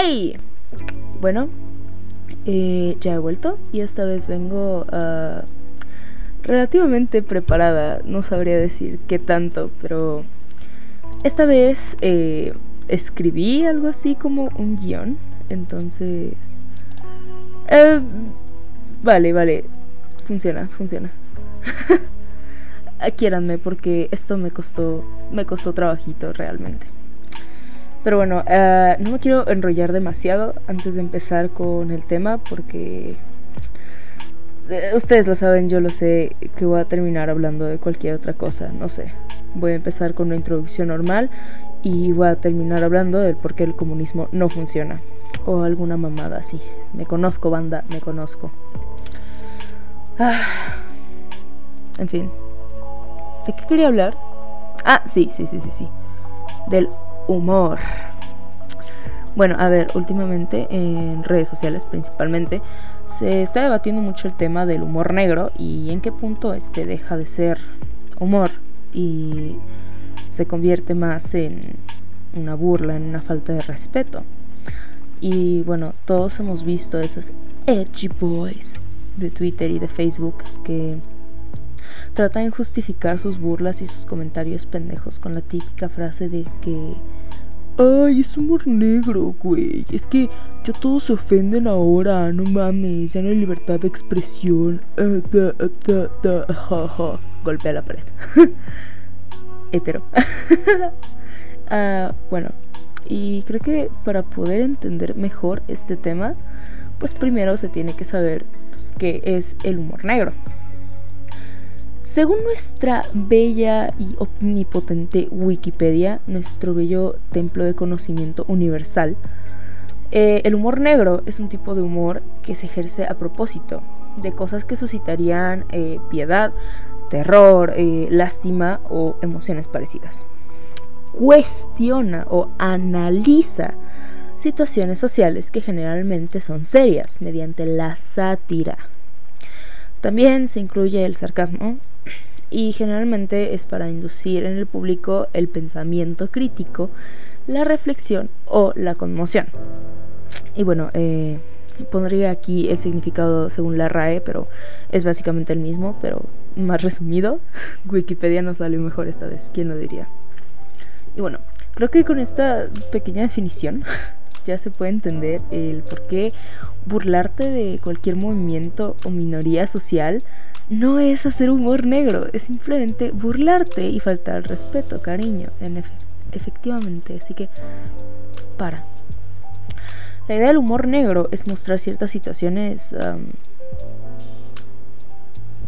¡Ey! Bueno, eh, ya he vuelto y esta vez vengo uh, relativamente preparada. No sabría decir qué tanto, pero esta vez eh, escribí algo así como un guion. Entonces... Eh, vale, vale. Funciona, funciona. Quiéranme porque esto me costó, me costó trabajito realmente. Pero bueno, uh, no me quiero enrollar demasiado antes de empezar con el tema porque eh, ustedes lo saben, yo lo sé, que voy a terminar hablando de cualquier otra cosa, no sé. Voy a empezar con una introducción normal y voy a terminar hablando del por qué el comunismo no funciona. O alguna mamada así. Me conozco, banda, me conozco. Ah. En fin. ¿De qué quería hablar? Ah, sí, sí, sí, sí, sí. Del humor. Bueno, a ver, últimamente en redes sociales principalmente se está debatiendo mucho el tema del humor negro y en qué punto este deja de ser humor y se convierte más en una burla, en una falta de respeto. Y bueno, todos hemos visto esos edgy boys de Twitter y de Facebook que tratan de justificar sus burlas y sus comentarios pendejos con la típica frase de que Ay, es humor negro, güey. Es que ya todos se ofenden ahora. No mames, ya no hay libertad de expresión. Golpea la pared. Hetero. uh, bueno, y creo que para poder entender mejor este tema, pues primero se tiene que saber pues, qué es el humor negro. Según nuestra bella y omnipotente Wikipedia, nuestro bello templo de conocimiento universal, eh, el humor negro es un tipo de humor que se ejerce a propósito de cosas que suscitarían eh, piedad, terror, eh, lástima o emociones parecidas. Cuestiona o analiza situaciones sociales que generalmente son serias mediante la sátira. También se incluye el sarcasmo y generalmente es para inducir en el público el pensamiento crítico, la reflexión o la conmoción. Y bueno, eh, pondría aquí el significado según la RAE, pero es básicamente el mismo, pero más resumido. Wikipedia nos sale mejor esta vez, ¿quién lo diría? Y bueno, creo que con esta pequeña definición ya se puede entender el por qué burlarte de cualquier movimiento o minoría social no es hacer humor negro, es simplemente burlarte y faltar al respeto, cariño, en efectivamente. Así que, para. La idea del humor negro es mostrar ciertas situaciones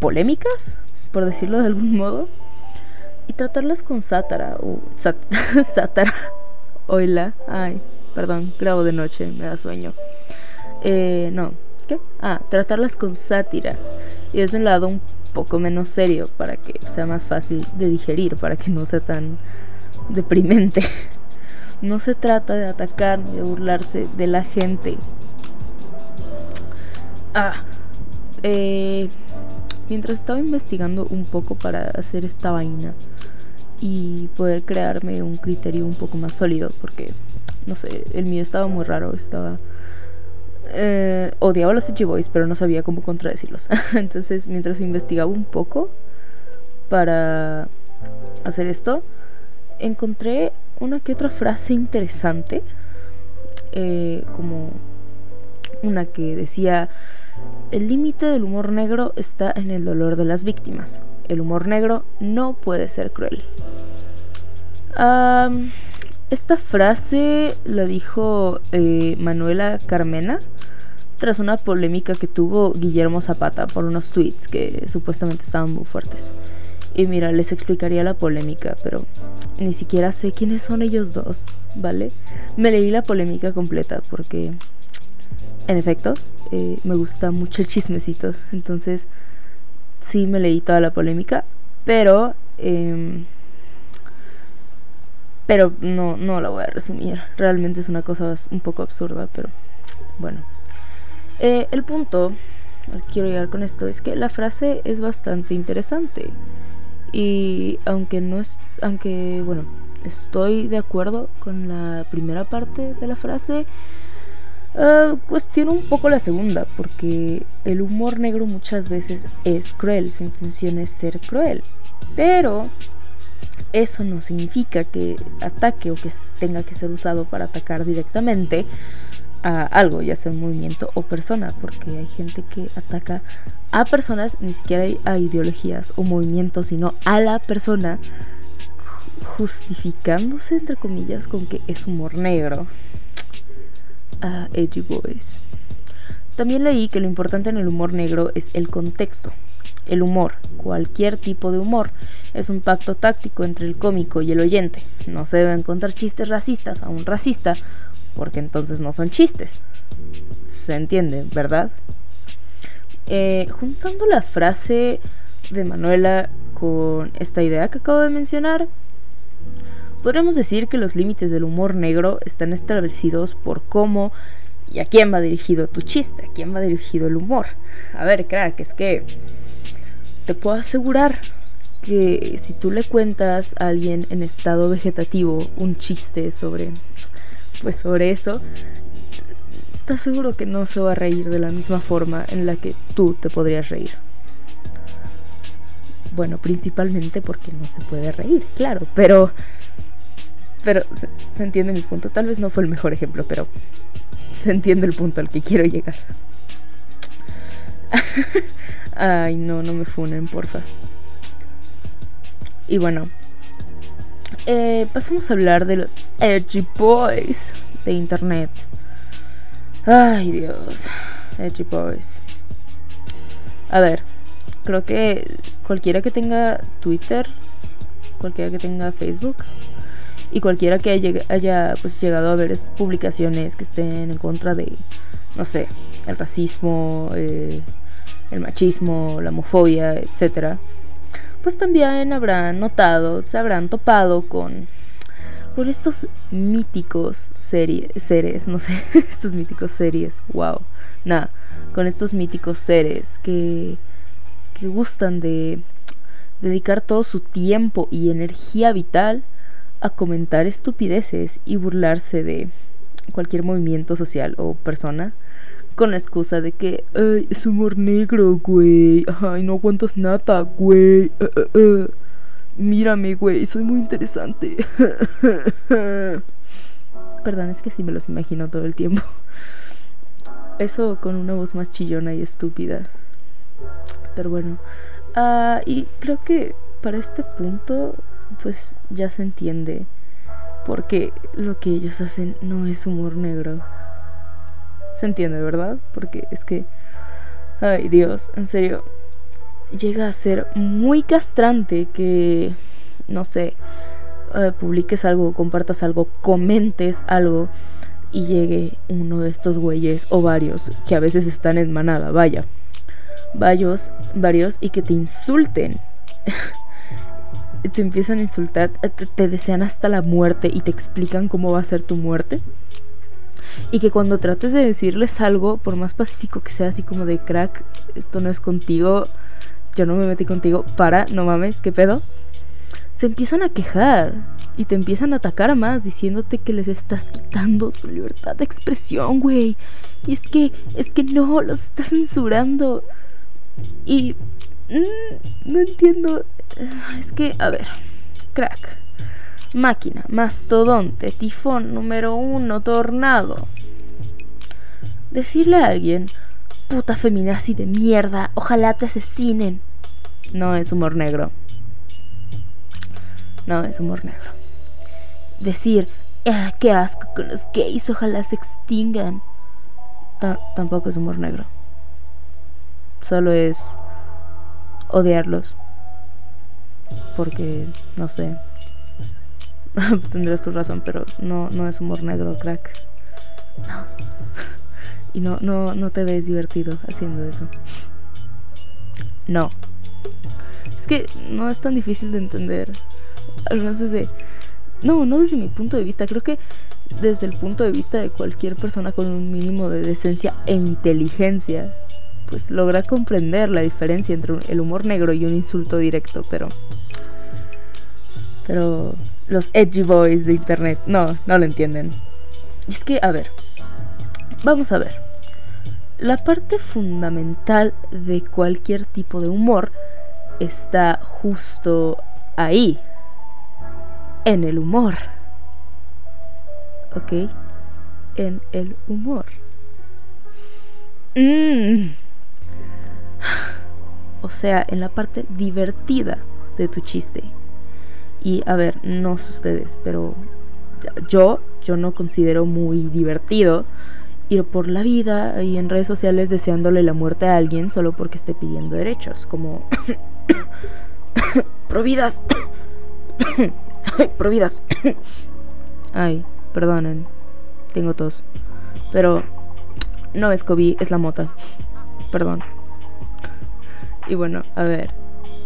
polémicas, por decirlo de algún modo, y tratarlas con sátara o sátara. Oila, ay, perdón, grabo de noche, me da sueño. Eh, no, ¿qué? Ah, tratarlas con sátira. Y es un lado un poco menos serio para que sea más fácil de digerir, para que no sea tan deprimente. No se trata de atacar ni de burlarse de la gente. Ah, eh, mientras estaba investigando un poco para hacer esta vaina y poder crearme un criterio un poco más sólido, porque no sé, el mío estaba muy raro, estaba eh, odiaba a los Edgy Boys, pero no sabía cómo contradecirlos. Entonces, mientras investigaba un poco para hacer esto, encontré una que otra frase interesante, eh, como una que decía, el límite del humor negro está en el dolor de las víctimas. El humor negro no puede ser cruel. esta frase la dijo eh, Manuela Carmena tras una polémica que tuvo Guillermo Zapata por unos tweets que supuestamente estaban muy fuertes. Y mira, les explicaría la polémica, pero ni siquiera sé quiénes son ellos dos, ¿vale? Me leí la polémica completa porque, en efecto, eh, me gusta mucho el chismecito. Entonces, sí me leí toda la polémica, pero... Em, pero no, no la voy a resumir. Realmente es una cosa un poco absurda, pero bueno. Eh, el punto al que quiero llegar con esto es que la frase es bastante interesante. Y aunque no es. Aunque, bueno, estoy de acuerdo con la primera parte de la frase. Uh, cuestiono un poco la segunda, porque el humor negro muchas veces es cruel, su intención es ser cruel. Pero eso no significa que ataque o que tenga que ser usado para atacar directamente a algo, ya sea un movimiento o persona, porque hay gente que ataca a personas, ni siquiera a ideologías o movimientos, sino a la persona, justificándose, entre comillas, con que es humor negro. A Edgy Boys. También leí que lo importante en el humor negro es el contexto. El humor, cualquier tipo de humor, es un pacto táctico entre el cómico y el oyente. No se deben contar chistes racistas a un racista, porque entonces no son chistes. Se entiende, ¿verdad? Eh, juntando la frase de Manuela con esta idea que acabo de mencionar, podríamos decir que los límites del humor negro están establecidos por cómo y a quién va dirigido tu chiste, a quién va dirigido el humor. A ver, crack, es que te puedo asegurar que si tú le cuentas a alguien en estado vegetativo un chiste sobre pues sobre eso, te aseguro que no se va a reír de la misma forma en la que tú te podrías reír. Bueno, principalmente porque no se puede reír, claro, pero pero se, entiende mi punto. Tal vez no fue el mejor ejemplo, pero se entiende el punto al que quiero llegar. Ay, no, no me funen, porfa. Y bueno, eh, pasamos a hablar de los Edgy Boys de internet. Ay, Dios. Edgy Boys. A ver, creo que cualquiera que tenga Twitter, cualquiera que tenga Facebook y cualquiera que haya, pues, llegado a ver publicaciones que estén en contra de, no sé, el racismo, eh, el machismo, la homofobia, etcétera, pues también habrán notado, se habrán topado con con estos míticos seres, no sé, estos míticos series, wow, nada, con estos míticos seres que, que gustan de dedicar todo su tiempo y energía vital a comentar estupideces y burlarse de cualquier movimiento social o persona con la excusa de que, ay, es humor negro, güey. Ay, no aguantas nada, güey. Uh, uh, uh. Mírame, güey, soy muy interesante. Perdón, es que así me los imagino todo el tiempo. Eso con una voz más chillona y estúpida. Pero bueno. Uh, y creo que para este punto, pues ya se entiende. Porque lo que ellos hacen no es humor negro. Se entiende, ¿verdad? Porque es que, ay Dios, en serio, llega a ser muy castrante que, no sé, eh, publiques algo, compartas algo, comentes algo y llegue uno de estos güeyes o varios que a veces están en manada, vaya. Varios, varios y que te insulten. te empiezan a insultar, te desean hasta la muerte y te explican cómo va a ser tu muerte. Y que cuando trates de decirles algo, por más pacífico que sea, así como de crack, esto no es contigo, yo no me metí contigo, para, no mames, ¿qué pedo? Se empiezan a quejar y te empiezan a atacar más diciéndote que les estás quitando su libertad de expresión, güey. Y es que, es que no, los estás censurando. Y... Mm, no entiendo. Es que, a ver, crack. Máquina, mastodonte, tifón número uno, tornado. Decirle a alguien, puta feminazi de mierda, ojalá te asesinen. No es humor negro. No es humor negro. Decir, ah, qué asco con los gays, ojalá se extingan. tampoco es humor negro. Solo es odiarlos. Porque, no sé, Tendrás tu razón, pero no, no es humor negro, crack. No. y no, no, no te ves divertido haciendo eso. No. Es que no es tan difícil de entender. Al menos desde. No, no desde mi punto de vista. Creo que desde el punto de vista de cualquier persona con un mínimo de decencia e inteligencia, pues logra comprender la diferencia entre el humor negro y un insulto directo, pero. Pero los edgy boys de internet. No, no lo entienden. Y es que, a ver, vamos a ver. La parte fundamental de cualquier tipo de humor está justo ahí, en el humor. ¿Ok? En el humor. Mm. O sea, en la parte divertida de tu chiste. Y a ver, no sé ustedes, pero yo, yo no considero muy divertido ir por la vida y en redes sociales deseándole la muerte a alguien solo porque esté pidiendo derechos, como providas. providas. Ay, perdonen. Tengo tos. Pero no es COVID, es la mota. Perdón. Y bueno, a ver.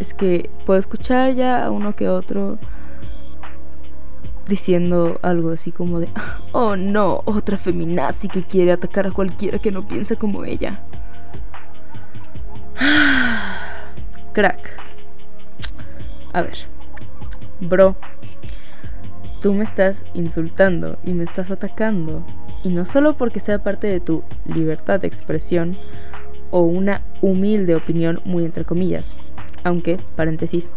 Es que puedo escuchar ya a uno que otro diciendo algo así como de, oh no, otra feminazi que quiere atacar a cualquiera que no piensa como ella. Crack. A ver, bro, tú me estás insultando y me estás atacando. Y no solo porque sea parte de tu libertad de expresión o una humilde opinión muy entre comillas. Aunque, paréntesis,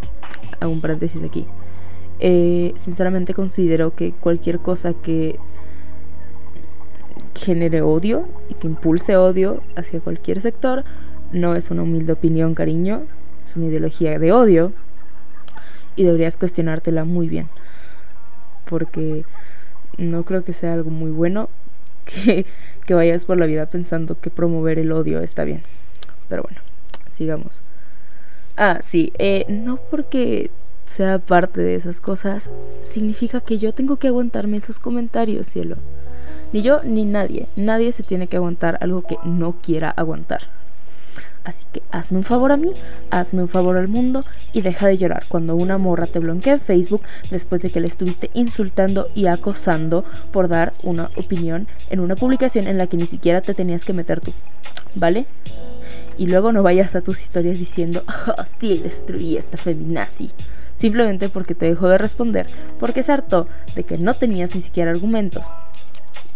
hago un paréntesis aquí eh, sinceramente considero que cualquier cosa que genere odio y que impulse odio hacia cualquier sector no es una humilde opinión, cariño, es una ideología de odio y deberías cuestionártela muy bien porque no creo que sea algo muy bueno que, que vayas por la vida pensando que promover el odio está bien. Pero bueno, sigamos. Ah, sí, eh, no porque sea parte de esas cosas, significa que yo tengo que aguantarme esos comentarios, cielo. Ni yo ni nadie. Nadie se tiene que aguantar algo que no quiera aguantar. Así que hazme un favor a mí, hazme un favor al mundo y deja de llorar cuando una morra te bloquea en Facebook después de que le estuviste insultando y acosando por dar una opinión en una publicación en la que ni siquiera te tenías que meter tú. ¿Vale? Y luego no vayas a tus historias diciendo, oh, sí, destruí esta feminazi simplemente porque te dejó de responder, porque se hartó de que no tenías ni siquiera argumentos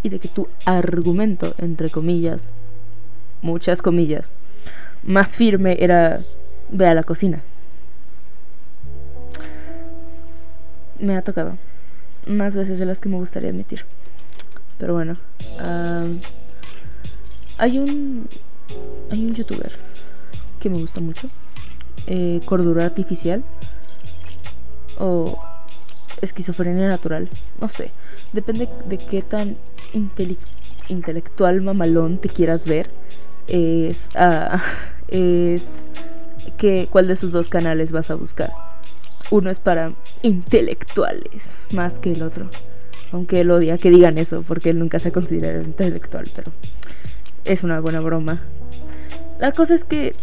y de que tu argumento, entre comillas, muchas comillas, más firme era ve a la cocina. Me ha tocado más veces de las que me gustaría admitir. Pero bueno, hay un hay un youtuber que me gusta mucho, eh, Cordura Artificial o esquizofrenia natural, no sé, depende de qué tan intelectual mamalón te quieras ver, es, uh, es que, cuál de sus dos canales vas a buscar. Uno es para intelectuales, más que el otro. Aunque él odia que digan eso, porque él nunca se ha considerado intelectual, pero es una buena broma. La cosa es que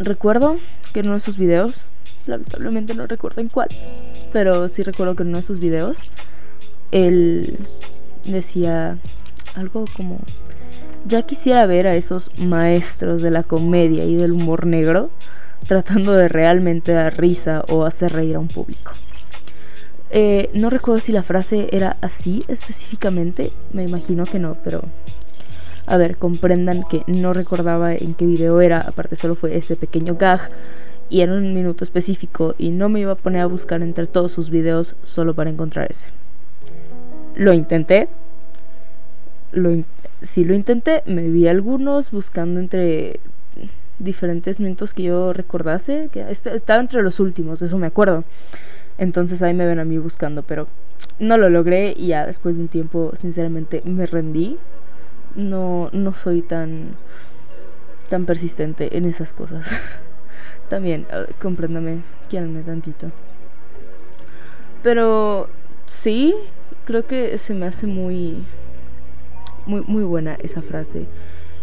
recuerdo que en uno de sus videos lamentablemente no recuerdo en cuál, pero sí recuerdo que en uno de sus videos él decía algo como, ya quisiera ver a esos maestros de la comedia y del humor negro tratando de realmente dar risa o hacer reír a un público. Eh, no recuerdo si la frase era así específicamente, me imagino que no, pero a ver, comprendan que no recordaba en qué video era, aparte solo fue ese pequeño gag y en un minuto específico y no me iba a poner a buscar entre todos sus videos solo para encontrar ese. Lo intenté. Lo si lo intenté, me vi algunos buscando entre diferentes minutos que yo recordase, que estaba entre los últimos, eso me acuerdo. Entonces ahí me ven a mí buscando, pero no lo logré y ya después de un tiempo sinceramente me rendí. No no soy tan tan persistente en esas cosas. También, uh, compréndame, quieranme tantito. Pero sí, creo que se me hace muy, muy, muy buena esa frase.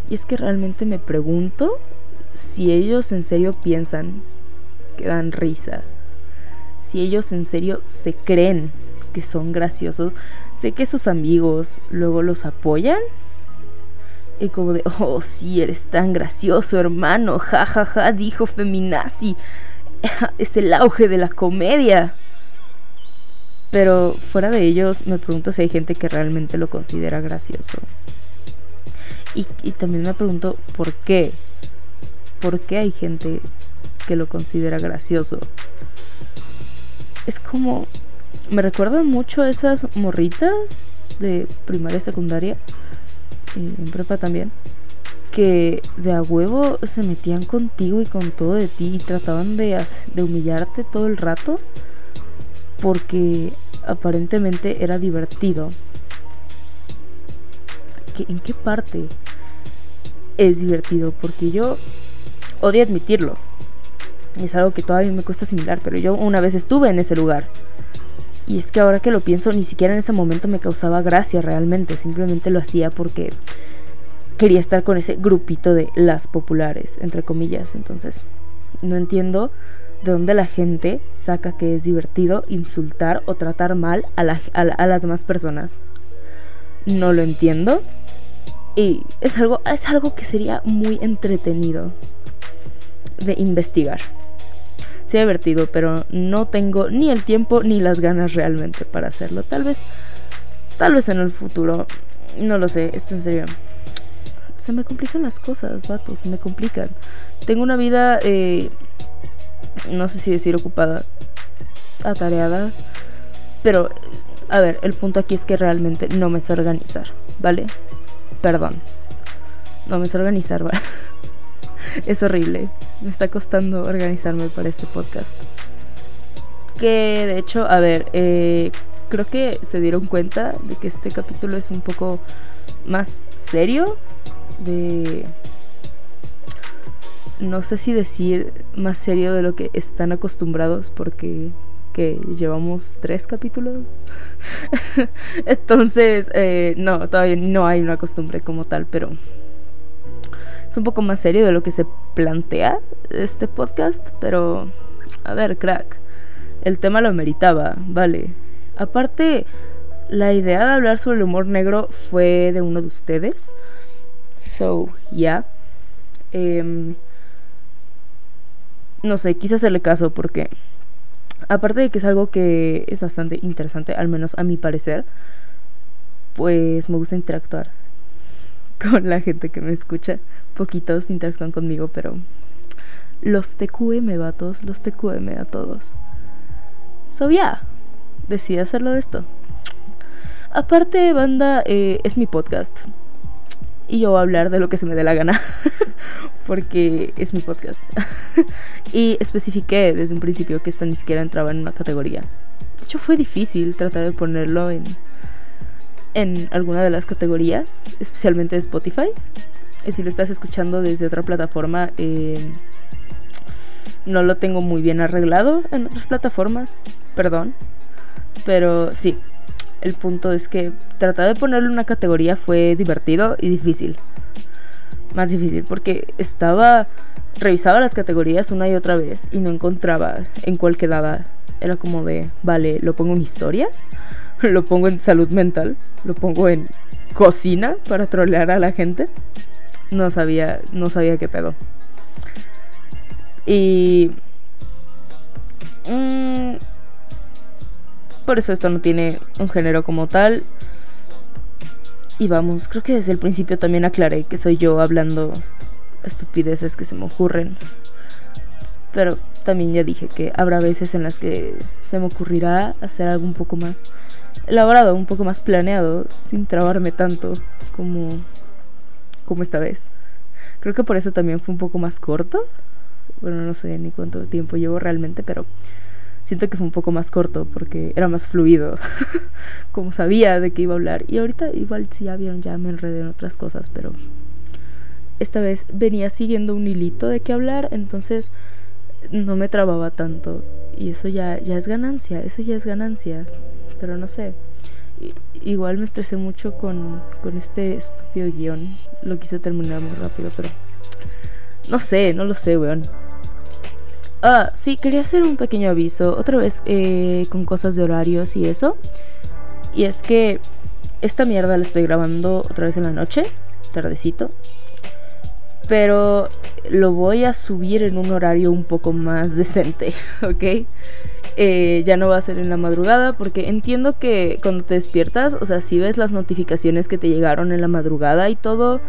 Y es que realmente me pregunto si ellos en serio piensan que dan risa. Si ellos en serio se creen que son graciosos. Sé que sus amigos luego los apoyan y como de, oh, sí, eres tan gracioso, hermano, ja, ja, ja, dijo Feminazi. Es el auge de la comedia. Pero fuera de ellos, me pregunto si hay gente que realmente lo considera gracioso. Y, y también me pregunto por qué. ¿Por qué hay gente que lo considera gracioso? Es como... Me recuerdan mucho a esas morritas de primaria y secundaria. Y en prepa también que de a huevo se metían contigo y con todo de ti y trataban de, de humillarte todo el rato porque aparentemente era divertido. ¿En qué parte es divertido? Porque yo odio admitirlo. Es algo que todavía me cuesta asimilar, pero yo una vez estuve en ese lugar. Y es que ahora que lo pienso, ni siquiera en ese momento me causaba gracia realmente. Simplemente lo hacía porque quería estar con ese grupito de las populares, entre comillas. Entonces, no entiendo de dónde la gente saca que es divertido insultar o tratar mal a, las demás personas. No lo entiendo. Y es algo, es algo que sería muy entretenido de investigar. Sería divertido, pero no tengo ni el tiempo ni las ganas realmente para hacerlo. Tal vez, tal vez en el futuro. No lo sé, esto en serio se me complican las cosas, vatos, se me complican. Tengo una vida, eh, no sé si decir ocupada, atareada, pero, a ver, el punto aquí es que realmente no me sé organizar, ¿vale? Perdón. No me sé organizar, ¿vale? es horrible. Me está costando organizarme para este podcast. Que de hecho, a ver, eh, creo que se dieron cuenta de que este capítulo es un poco más serio de no sé si decir más serio de lo que están acostumbrados porque que llevamos tres capítulos. Entonces, eh, no, todavía no hay una costumbre como tal, pero es un poco más serio de lo que se plantea este podcast, pero a ver, crack, el tema lo meritaba, vale. Aparte, la idea de hablar sobre el humor negro fue de uno de ustedes. So, ya. Em, no sé, quise hacerle caso porque, aparte de que es algo que es bastante interesante, al menos a mi parecer, pues me gusta interactuar con la gente que me escucha. Poquitos interactúan conmigo, pero los TQM vatos, los TQM a todos. So, ya, decidí hacerlo de esto. Aparte, banda, eh, es mi podcast y yo voy a hablar de lo que se me dé la gana porque es mi podcast y especifiqué desde un principio que esto ni siquiera entraba en una categoría de hecho fue difícil tratar de ponerlo en en alguna de las categorías especialmente Spotify si lo estás escuchando desde otra plataforma eh, no lo tengo muy bien arreglado en otras plataformas perdón pero sí el punto es que tratar de ponerle una categoría fue divertido y difícil. Más difícil porque estaba revisaba las categorías una y otra vez y no encontraba en cuál quedaba. Era como de, vale, lo pongo en historias, lo pongo en salud mental, lo pongo en cocina para trolear a la gente. No sabía, no sabía qué pedo. Y mmm, por eso esto no tiene un género como tal. Y vamos, creo que desde el principio también aclaré que soy yo hablando estupideces que se me ocurren. Pero también ya dije que habrá veces en las que se me ocurrirá hacer algo un poco más elaborado, un poco más planeado, sin trabarme tanto como, como esta vez. Creo que por eso también fue un poco más corto. Bueno, no sé ni cuánto tiempo llevo realmente, pero siento que fue un poco más corto porque era más fluido, como sabía de qué iba a hablar. Y ahorita igual si ya vieron, ya me enredé en otras cosas, pero esta vez venía siguiendo un hilito de qué hablar, entonces no me trababa tanto. Y eso ya, ya es ganancia, eso ya es ganancia. Pero no sé. Igual me estresé mucho con, con este estúpido guion. Lo quise terminar muy rápido, pero... No sé, no lo sé, weón. Ah, sí, quería hacer un pequeño aviso, otra vez eh, con cosas de horarios y eso. Y es que esta mierda la estoy grabando otra vez en la noche, tardecito. Pero lo voy a subir en un horario un poco más decente, ¿ok? Eh, ya no va a ser en la madrugada porque entiendo que cuando te despiertas, o sea, si ves las notificaciones que te llegaron en la madrugada y todo,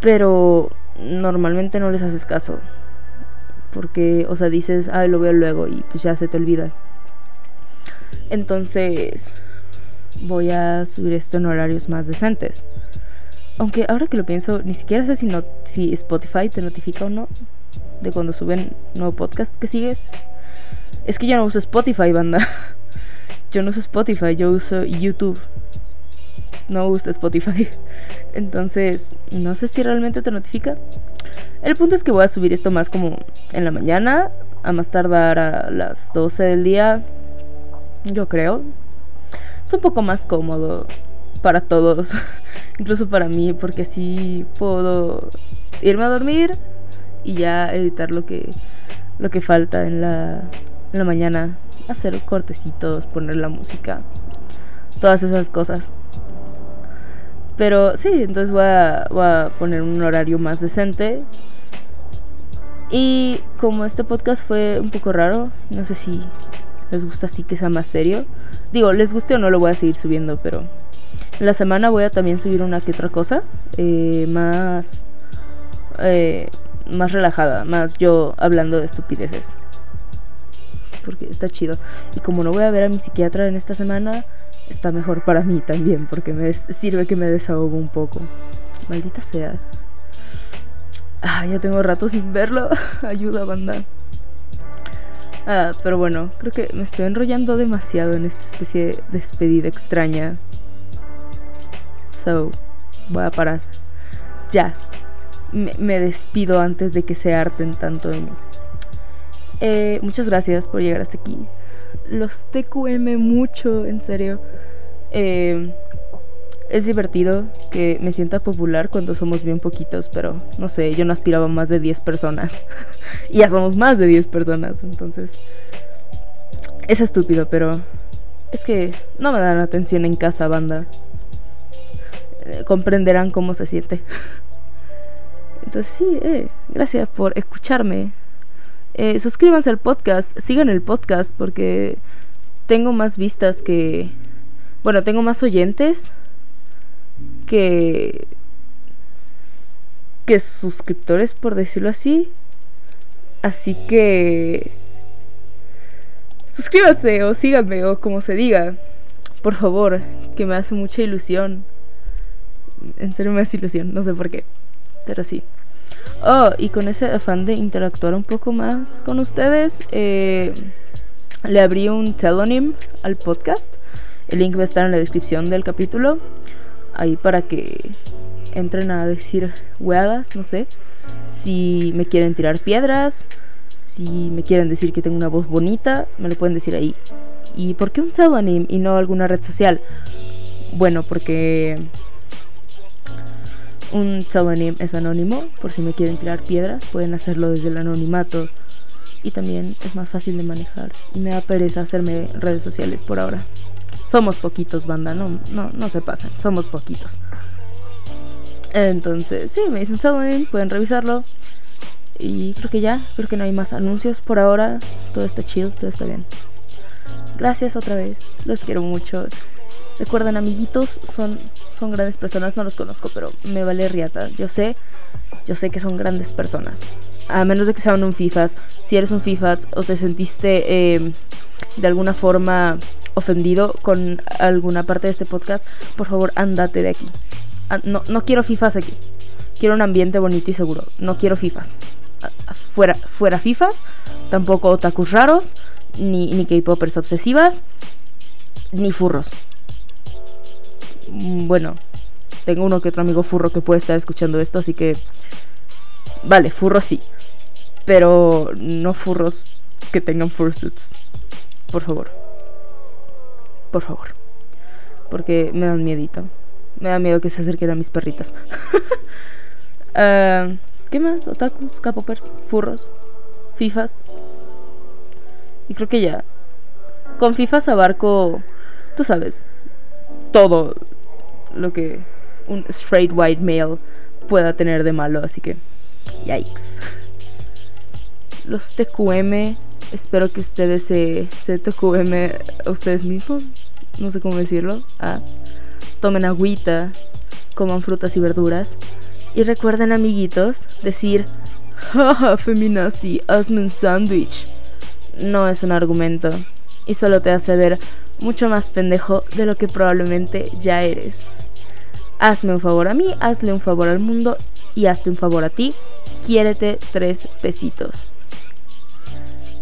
Pero normalmente no les haces caso. Porque, o sea, dices, ay, lo veo luego y pues ya se te olvida. Entonces, voy a subir esto en horarios más decentes. Aunque ahora que lo pienso, ni siquiera sé si, no, si Spotify te notifica o no de cuando suben nuevo podcast que sigues. Es que yo no uso Spotify, banda. Yo no uso Spotify, yo uso YouTube. No uso Spotify. Entonces, no sé si realmente te notifica. El punto es que voy a subir esto más como en la mañana, a más tardar a las 12 del día. Yo creo. Es un poco más cómodo para todos, incluso para mí, porque así puedo irme a dormir y ya editar lo que lo que falta en la, en la mañana, hacer cortecitos, poner la música, todas esas cosas. Pero sí, entonces voy a, voy a poner un horario más decente. Y como este podcast fue un poco raro, no sé si les gusta así que sea más serio. Digo, les guste o no lo voy a seguir subiendo, pero en la semana voy a también subir una que otra cosa. Eh, más... Eh, más relajada, más yo hablando de estupideces. Porque está chido. Y como no voy a ver a mi psiquiatra en esta semana, está mejor para mí también, porque me sirve que me desahogo un poco. Maldita sea. Ah, ya tengo rato sin verlo. Ayuda, banda. Ah, pero bueno, creo que me estoy enrollando demasiado en esta especie de despedida extraña. So, voy a parar. Ya, me, despido antes de que se harten tanto de mí. Eh, muchas gracias por llegar hasta aquí. Los TQM mucho, en serio. Eh, es divertido que me sienta popular cuando somos bien poquitos, pero no sé, yo no aspiraba a más de 10 personas. y ya somos más de 10 personas, entonces... Es estúpido, pero... Es que no me dan atención en casa, banda. Eh, comprenderán cómo se siente. Entonces sí, eh, gracias por escucharme. Eh, suscríbanse al podcast, sigan el podcast porque tengo más vistas que... Bueno, tengo más oyentes que... que suscriptores, por decirlo así. Así que... Suscríbanse o síganme o como se diga. Por favor, que me hace mucha ilusión. En serio me hace ilusión, no sé por qué pero sí. Oh, y con ese afán de interactuar un poco más con ustedes, eh, le abrí un telonym al podcast. El link va a estar en la descripción del capítulo. Ahí para que entren a decir hueadas, no sé. Si me quieren tirar piedras, si me quieren decir que tengo una voz bonita, me lo pueden decir ahí. ¿Y por qué un telonym y no alguna red social? Bueno, porque un pseudonym es anónimo, por si me quieren tirar piedras, pueden hacerlo desde el anonimato. Y también es más fácil de manejar. Y me da pereza hacerme redes sociales por ahora. Somos poquitos, banda, no, no, no se pasen, somos poquitos. Entonces, sí, me dicen pseudonym, pueden revisarlo. Y creo que ya, creo que no hay más anuncios por ahora. Todo está chill, todo está bien. Gracias otra vez, los quiero mucho. Recuerden, amiguitos, son, son grandes personas, no los conozco, pero me vale riata. Yo sé, yo sé que son grandes personas. A menos de que sean un FIFAs. Si eres un FIFAs o te sentiste em, de alguna forma ofendido con alguna parte de este podcast, por favor, andate de aquí. Ah, no, no quiero FIFAs aquí. Quiero un ambiente bonito y seguro. No quiero FIFAs. Fuera, fuera FIFAs, tampoco otakus raros, ni, ni K-popers obsesivas, ni furros. Mm, bueno, tengo uno que otro amigo furro que puede estar escuchando esto, así que... Vale, furros sí. Pero no furros que tengan fursuits. Por favor. Por favor. Porque me dan miedito. Me da miedo que se acerquen a mis perritas. Ah, ¿Qué más? Otakus, capopers, furros, fifas. Y creo que ya. Con fifas abarco, tú sabes, todo lo que un straight white male pueda tener de malo, así que yikes. Los TQM, espero que ustedes se, se TQM a ustedes mismos, no sé cómo decirlo. Tomen agüita, coman frutas y verduras Y recuerden, amiguitos, decir, jaja, feminazi, hazme un sándwich. No es un argumento y solo te hace ver mucho más pendejo de lo que probablemente ya eres. Hazme un favor a mí, hazle un favor al mundo y hazte un favor a ti. Quiérete tres pesitos.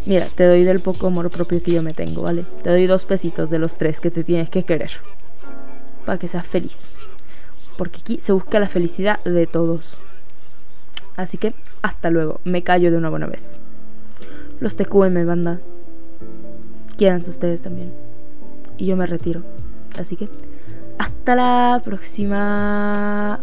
Mira, te doy del poco amor propio que yo me tengo, ¿vale? Te doy dos pesitos de los tres que te tienes que querer. Para que seas feliz. Porque aquí se busca la felicidad de todos. Así que, hasta luego. Me callo de una buena vez. Los TQM, banda. Quieranse ustedes también. Y yo me retiro. Así que, hasta la próxima.